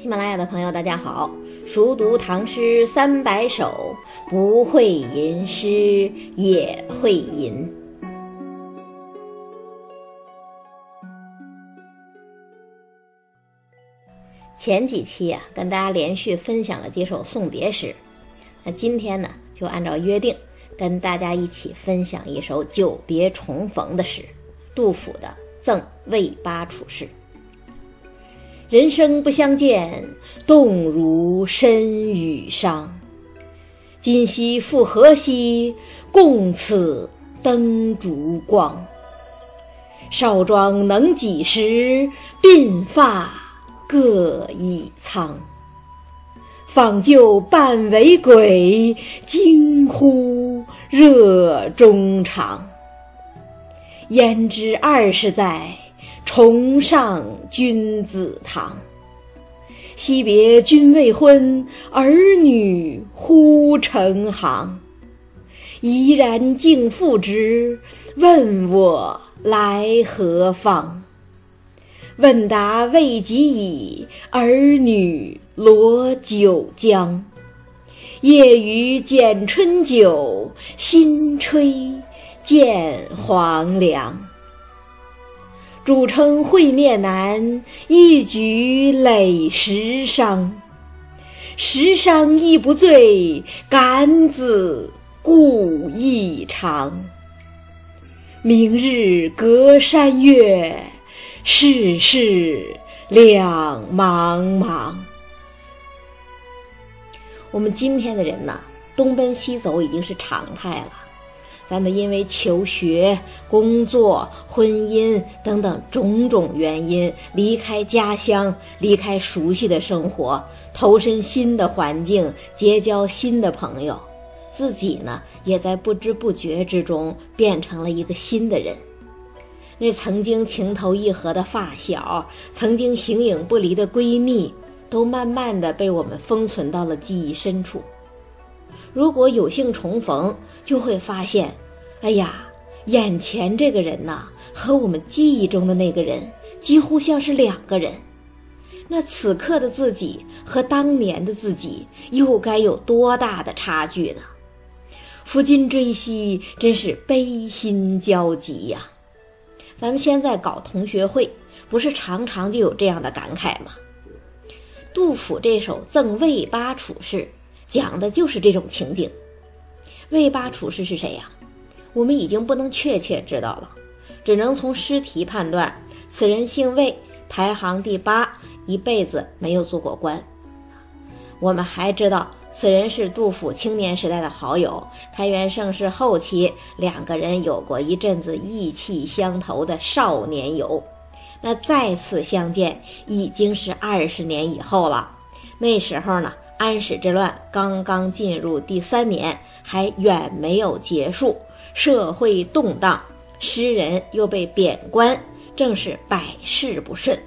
喜马拉雅的朋友，大家好！熟读唐诗三百首，不会吟诗也会吟。前几期啊，跟大家连续分享了几首送别诗，那今天呢，就按照约定，跟大家一起分享一首久别重逢的诗——杜甫的《赠卫八处士》。人生不相见，动如参与商。今夕复何夕，共此灯烛光。少壮能几时，鬓发各已苍。访旧半为鬼，惊呼热衷肠。焉知二十载。重上君子堂，惜别君未婚，儿女忽成行。怡然敬父之，问我来何方？问答未及已，儿女罗九江。夜雨剪春酒，新炊见黄粱。主称会面难，一举累十觞。十觞亦不醉，感子故意长。明日隔山岳，世事两茫茫。我们今天的人呐，东奔西走已经是常态了。咱们因为求学、工作、婚姻等等种种原因，离开家乡，离开熟悉的生活，投身新的环境，结交新的朋友，自己呢，也在不知不觉之中变成了一个新的人。那曾经情投意合的发小，曾经形影不离的闺蜜，都慢慢的被我们封存到了记忆深处。如果有幸重逢，就会发现，哎呀，眼前这个人呐，和我们记忆中的那个人几乎像是两个人。那此刻的自己和当年的自己又该有多大的差距呢？夫君追昔，真是悲心交集呀！咱们现在搞同学会，不是常常就有这样的感慨吗？杜甫这首《赠卫八处士》。讲的就是这种情景。魏八处士是谁呀？我们已经不能确切知道了，只能从诗题判断，此人姓魏，排行第八，一辈子没有做过官。我们还知道，此人是杜甫青年时代的好友，开元盛世后期，两个人有过一阵子意气相投的少年游。那再次相见，已经是二十年以后了。那时候呢？安史之乱刚刚进入第三年，还远没有结束，社会动荡，诗人又被贬官，正是百事不顺。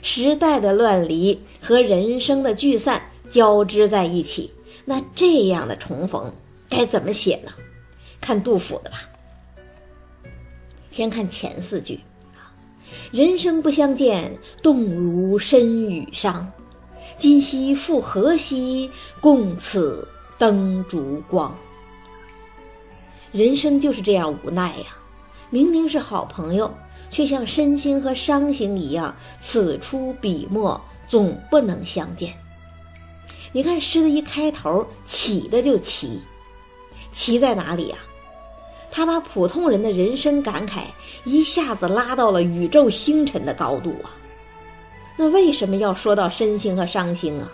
时代的乱离和人生的聚散交织在一起，那这样的重逢该怎么写呢？看杜甫的吧。先看前四句人生不相见，动如参与商。今夕复何夕，共此灯烛光。人生就是这样无奈呀！明明是好朋友，却像身心和伤心一样，此出彼没，总不能相见。你看诗的一开头起的就奇，奇在哪里呀？他把普通人的人生感慨一下子拉到了宇宙星辰的高度啊！那为什么要说到身星和商星啊？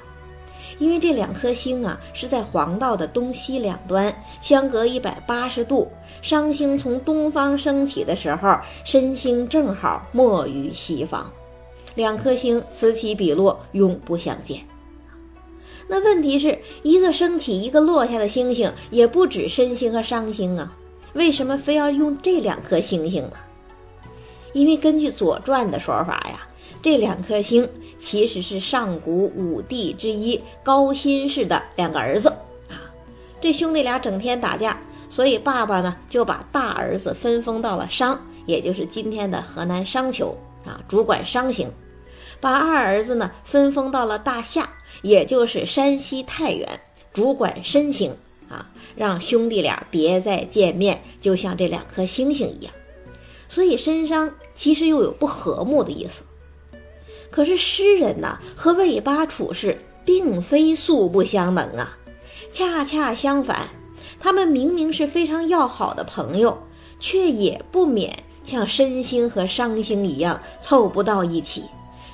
因为这两颗星啊是在黄道的东西两端，相隔一百八十度。商星从东方升起的时候，申星正好没于西方，两颗星此起彼落，永不相见。那问题是一个升起，一个落下的星星，也不止申星和商星啊，为什么非要用这两颗星星呢？因为根据《左传》的说法呀。这两颗星其实是上古五帝之一高辛氏的两个儿子啊，这兄弟俩整天打架，所以爸爸呢就把大儿子分封到了商，也就是今天的河南商丘啊，主管商行，把二儿子呢分封到了大夏，也就是山西太原，主管申星啊，让兄弟俩别再见面，就像这两颗星星一样。所以申商其实又有不和睦的意思。可是诗人呢和魏八处士并非素不相能啊，恰恰相反，他们明明是非常要好的朋友，却也不免像申星和商星一样凑不到一起，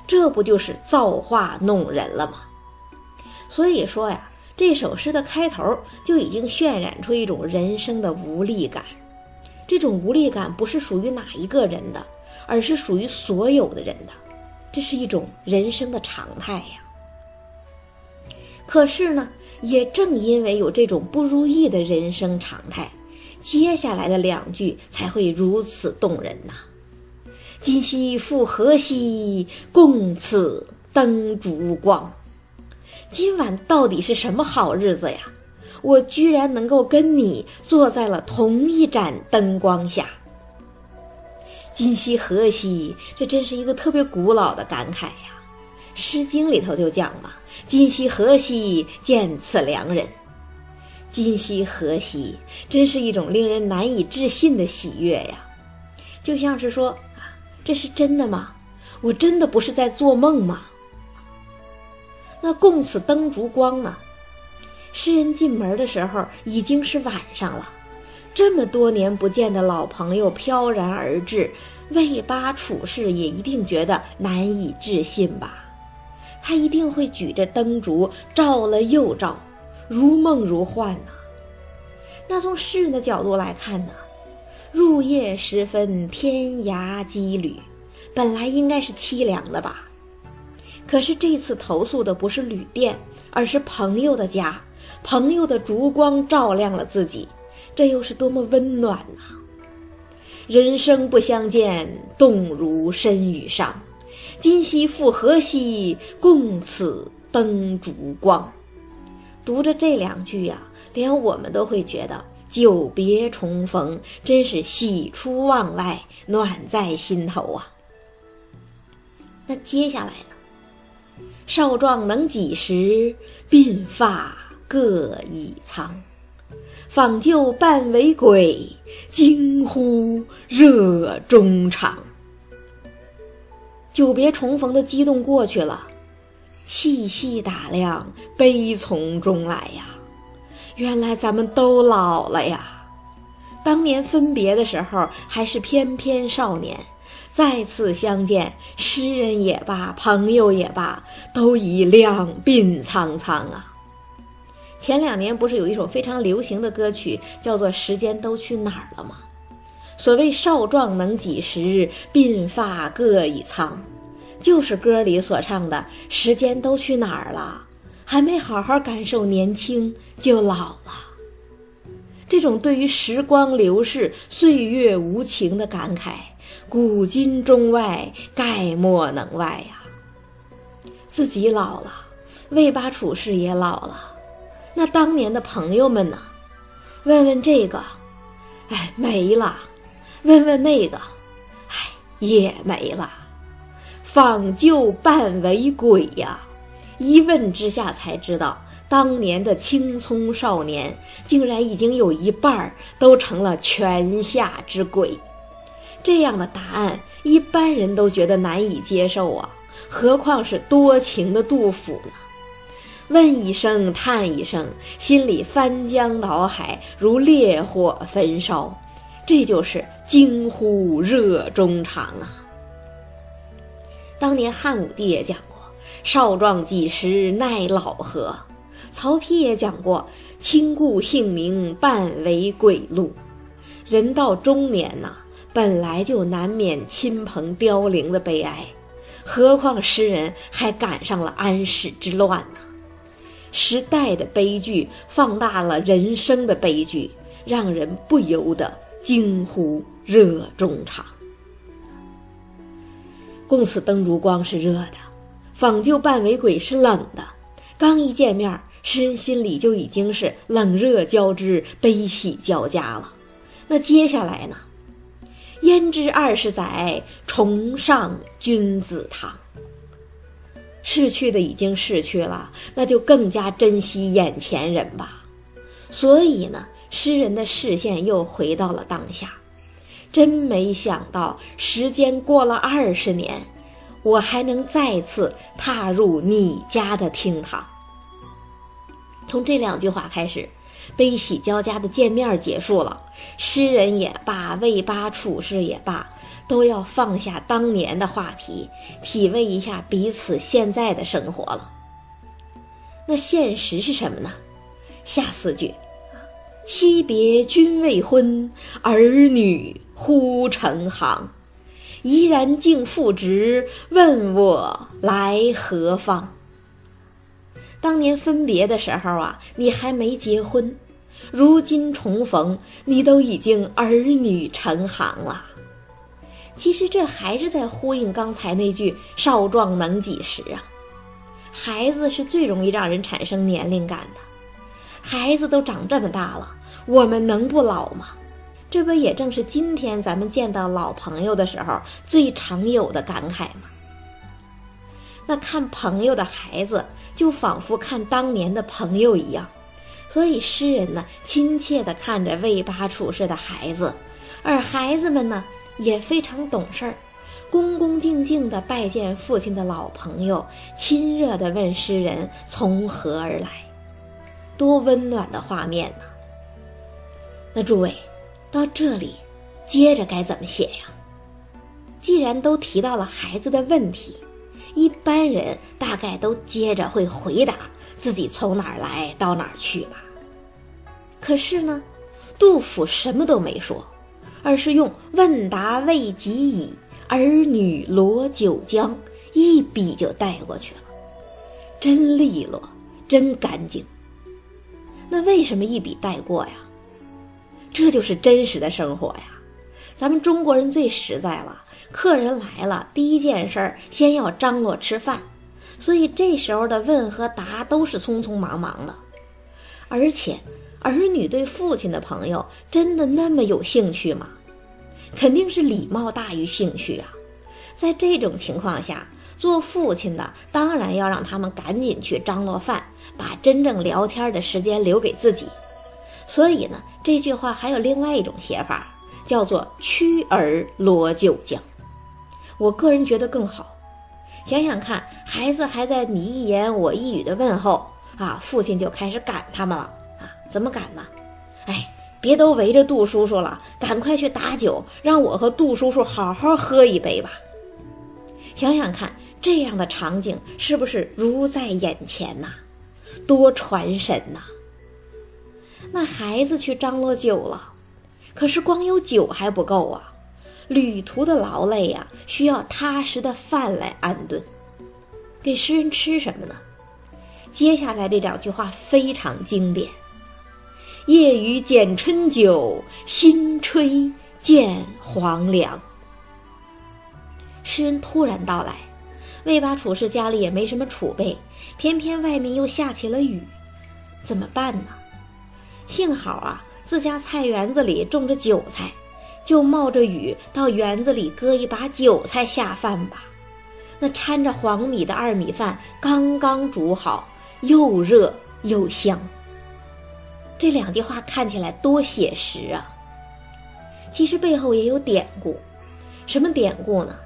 这不就是造化弄人了吗？所以说呀，这首诗的开头就已经渲染出一种人生的无力感。这种无力感不是属于哪一个人的，而是属于所有的人的，这是一种人生的常态呀。可是呢，也正因为有这种不如意的人生常态，接下来的两句才会如此动人呐。今夕复何夕，共此灯烛光。今晚到底是什么好日子呀？我居然能够跟你坐在了同一盏灯光下。今夕何夕？这真是一个特别古老的感慨呀，《诗经》里头就讲了：“今夕何夕，见此良人。”今夕何夕，真是一种令人难以置信的喜悦呀，就像是说，这是真的吗？我真的不是在做梦吗？那共此灯烛光呢？诗人进门的时候已经是晚上了，这么多年不见的老朋友飘然而至，魏八处士也一定觉得难以置信吧？他一定会举着灯烛照了又照，如梦如幻呐。那从诗人的角度来看呢，入夜时分天涯羁旅，本来应该是凄凉的吧？可是这次投宿的不是旅店，而是朋友的家。朋友的烛光照亮了自己，这又是多么温暖呐！人生不相见，动如参与上。今夕复何夕，共此灯烛光。读着这两句呀，连我们都会觉得久别重逢，真是喜出望外，暖在心头啊。那接下来呢？少壮能几时，鬓发。各已苍，访旧半为鬼，惊呼热衷肠。久别重逢的激动过去了，细细打量，悲从中来呀。原来咱们都老了呀。当年分别的时候还是翩翩少年，再次相见，诗人也罢，朋友也罢，都已两鬓苍苍啊。前两年不是有一首非常流行的歌曲，叫做《时间都去哪儿了》吗？所谓“少壮能几时，鬓发各已苍”，就是歌里所唱的“时间都去哪儿了”，还没好好感受年轻就老了。这种对于时光流逝、岁月无情的感慨，古今中外概莫能外呀。自己老了，魏八处士也老了。那当年的朋友们呢？问问这个，哎，没了；问问那个，哎，也没了。访旧半为鬼呀！一问之下才知道，当年的青葱少年，竟然已经有一半都成了泉下之鬼。这样的答案，一般人都觉得难以接受啊，何况是多情的杜甫呢？问一声，叹一声，心里翻江倒海，如烈火焚烧，这就是惊呼热衷肠啊！当年汉武帝也讲过“少壮几时耐老何”，曹丕也讲过“亲故姓名半为鬼路”。人到中年呐，本来就难免亲朋凋零的悲哀，何况诗人还赶上了安史之乱呢？时代的悲剧放大了人生的悲剧，让人不由得惊呼热衷肠。共此灯烛光是热的，访旧半为鬼是冷的。刚一见面，诗人心里就已经是冷热交织、悲喜交加了。那接下来呢？焉知二十载，重上君子堂。逝去的已经逝去了，那就更加珍惜眼前人吧。所以呢，诗人的视线又回到了当下。真没想到，时间过了二十年，我还能再次踏入你家的厅堂。从这两句话开始，悲喜交加的见面结束了。诗人也罢，魏八处士也罢，都要放下当年的话题，体味一下彼此现在的生活了。那现实是什么呢？下四句。惜别君未婚，儿女忽成行。怡然敬父职，问我来何方？当年分别的时候啊，你还没结婚；如今重逢，你都已经儿女成行了。其实这还是在呼应刚才那句“少壮能几时”啊。孩子是最容易让人产生年龄感的。孩子都长这么大了，我们能不老吗？这不也正是今天咱们见到老朋友的时候最常有的感慨吗？那看朋友的孩子，就仿佛看当年的朋友一样，所以诗人呢，亲切地看着魏八处士的孩子，而孩子们呢，也非常懂事儿，恭恭敬敬地拜见父亲的老朋友，亲热地问诗人从何而来。多温暖的画面呢！那诸位，到这里，接着该怎么写呀？既然都提到了孩子的问题，一般人大概都接着会回答自己从哪儿来到哪儿去吧。可是呢，杜甫什么都没说，而是用“问答未及已，儿女罗九江”一笔就带过去了，真利落，真干净。那为什么一笔带过呀？这就是真实的生活呀！咱们中国人最实在了，客人来了，第一件事儿先要张罗吃饭，所以这时候的问和答都是匆匆忙忙的。而且，儿女对父亲的朋友真的那么有兴趣吗？肯定是礼貌大于兴趣啊！在这种情况下，做父亲的当然要让他们赶紧去张罗饭。把真正聊天的时间留给自己，所以呢，这句话还有另外一种写法，叫做“屈儿罗九江”。我个人觉得更好。想想看，孩子还在你一言我一语的问候啊，父亲就开始赶他们了？怎么赶呢？哎，别都围着杜叔叔了，赶快去打酒，让我和杜叔叔好好喝一杯吧。想想看，这样的场景是不是如在眼前呐？多传神呐！那孩子去张罗酒了，可是光有酒还不够啊！旅途的劳累呀，需要踏实的饭来安顿。给诗人吃什么呢？接下来这两句话非常经典：“夜雨剪春酒，新炊见黄粱。”诗人突然到来，魏八处士家里也没什么储备。偏偏外面又下起了雨，怎么办呢？幸好啊，自家菜园子里种着韭菜，就冒着雨到园子里割一把韭菜下饭吧。那掺着黄米的二米饭刚刚煮好，又热又香。这两句话看起来多写实啊！其实背后也有典故，什么典故呢？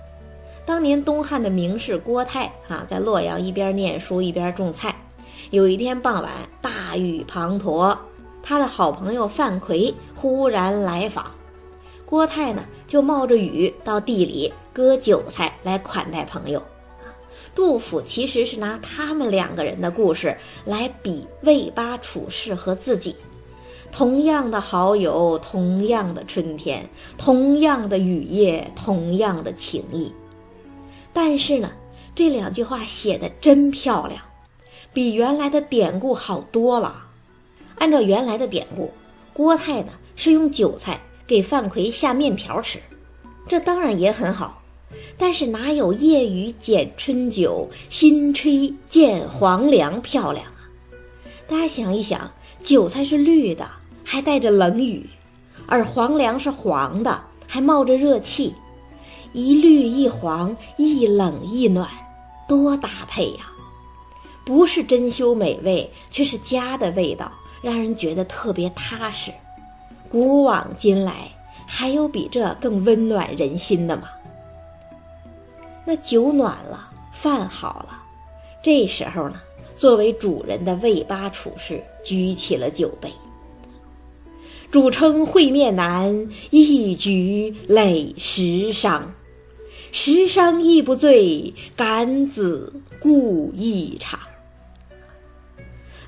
当年东汉的名士郭泰啊，在洛阳一边念书一边种菜。有一天傍晚，大雨滂沱，他的好朋友范奎忽然来访，郭泰呢就冒着雨到地里割韭菜来款待朋友。杜甫其实是拿他们两个人的故事来比魏八处士和自己，同样的好友，同样的春天，同样的雨夜，同样的情谊。但是呢，这两句话写的真漂亮，比原来的典故好多了。按照原来的典故，郭泰呢是用韭菜给范奎下面条吃，这当然也很好。但是哪有夜雨剪春酒，新炊见黄粱漂亮啊？大家想一想，韭菜是绿的，还带着冷雨，而黄粱是黄的，还冒着热气。一绿一黄，一冷一暖，多搭配呀！不是珍馐美味，却是家的味道，让人觉得特别踏实。古往今来，还有比这更温暖人心的吗？那酒暖了，饭好了，这时候呢，作为主人的魏八处士举起了酒杯。主称会面难，一举累十觞。十觞亦不醉，敢子故一场。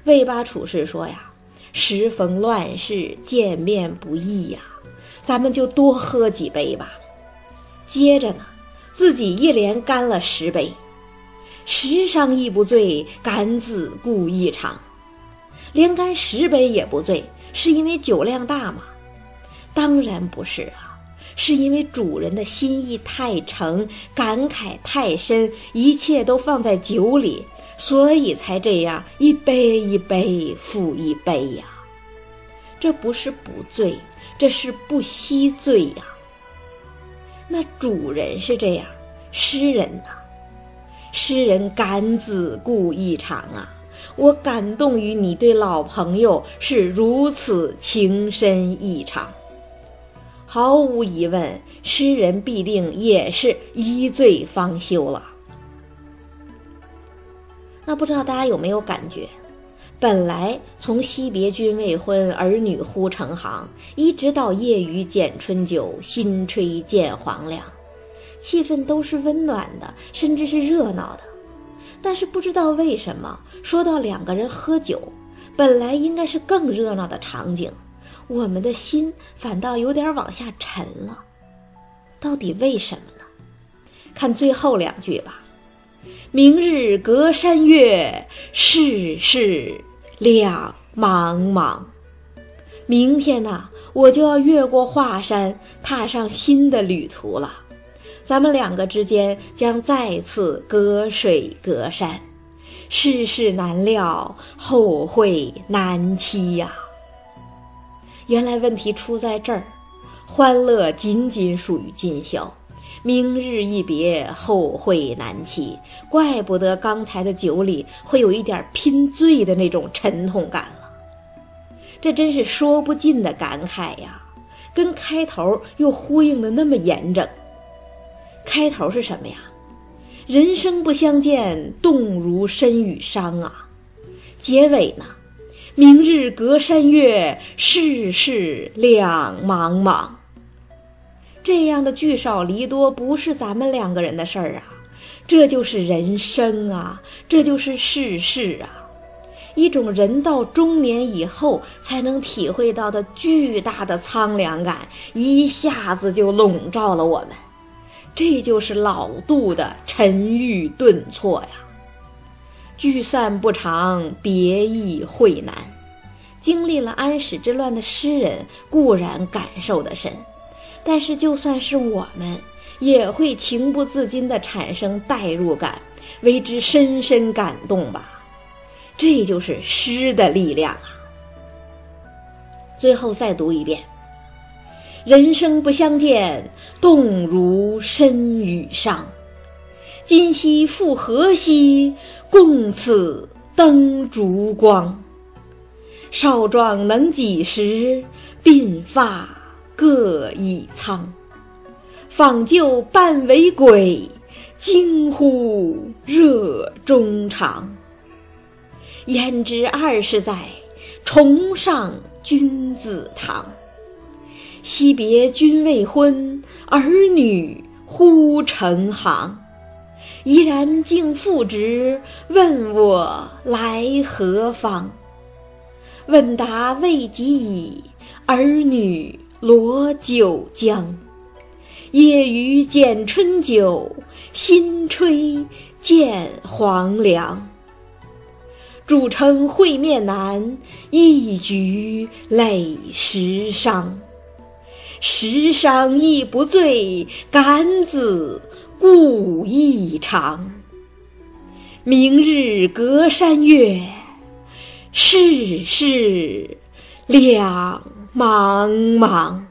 魏八处士说呀：“时逢乱世，见面不易呀，咱们就多喝几杯吧。”接着呢，自己一连干了十杯。十觞亦不醉，敢子故一场。连干十杯也不醉。是因为酒量大吗？当然不是啊，是因为主人的心意太诚，感慨太深，一切都放在酒里，所以才这样一杯一杯复一杯呀。这不是不醉，这是不惜醉呀。那主人是这样，诗人呢？诗人感子故意长啊。我感动于你对老朋友是如此情深意长，毫无疑问，诗人必定也是一醉方休了。那不知道大家有没有感觉？本来从惜别君未婚，儿女忽成行，一直到夜雨剪春酒，新炊见黄粱，气氛都是温暖的，甚至是热闹的。但是不知道为什么，说到两个人喝酒，本来应该是更热闹的场景，我们的心反倒有点往下沉了。到底为什么呢？看最后两句吧：“明日隔山岳，世事两茫茫。”明天呢，我就要越过华山，踏上新的旅途了。咱们两个之间将再次隔水隔山，世事难料，后会难期呀。原来问题出在这儿，欢乐仅仅属于今宵，明日一别，后会难期。怪不得刚才的酒里会有一点拼醉的那种沉痛感了，这真是说不尽的感慨呀，跟开头又呼应的那么严整。开头是什么呀？人生不相见，动如身与伤啊。结尾呢？明日隔山岳，世事两茫茫。这样的聚少离多，不是咱们两个人的事儿啊。这就是人生啊，这就是世事啊。一种人到中年以后才能体会到的巨大的苍凉感，一下子就笼罩了我们。这就是老杜的沉郁顿挫呀。聚散不长，别亦会难。经历了安史之乱的诗人固然感受的深，但是就算是我们，也会情不自禁地产生代入感，为之深深感动吧。这就是诗的力量啊。最后再读一遍。人生不相见，动如身与伤。今夕复何夕，共此灯烛光。少壮能几时，鬓发各已苍。访旧半为鬼，惊呼热衷肠。焉知二十载，重上君子堂。惜别君未婚，儿女忽成行。怡然敬父职，问我来何方？问答未及已，儿女罗九江。夜雨剪春酒，新炊见黄粱。主称会面难，一举累十觞。十觞亦不醉，敢子故一场。明日隔山岳，世事两茫茫。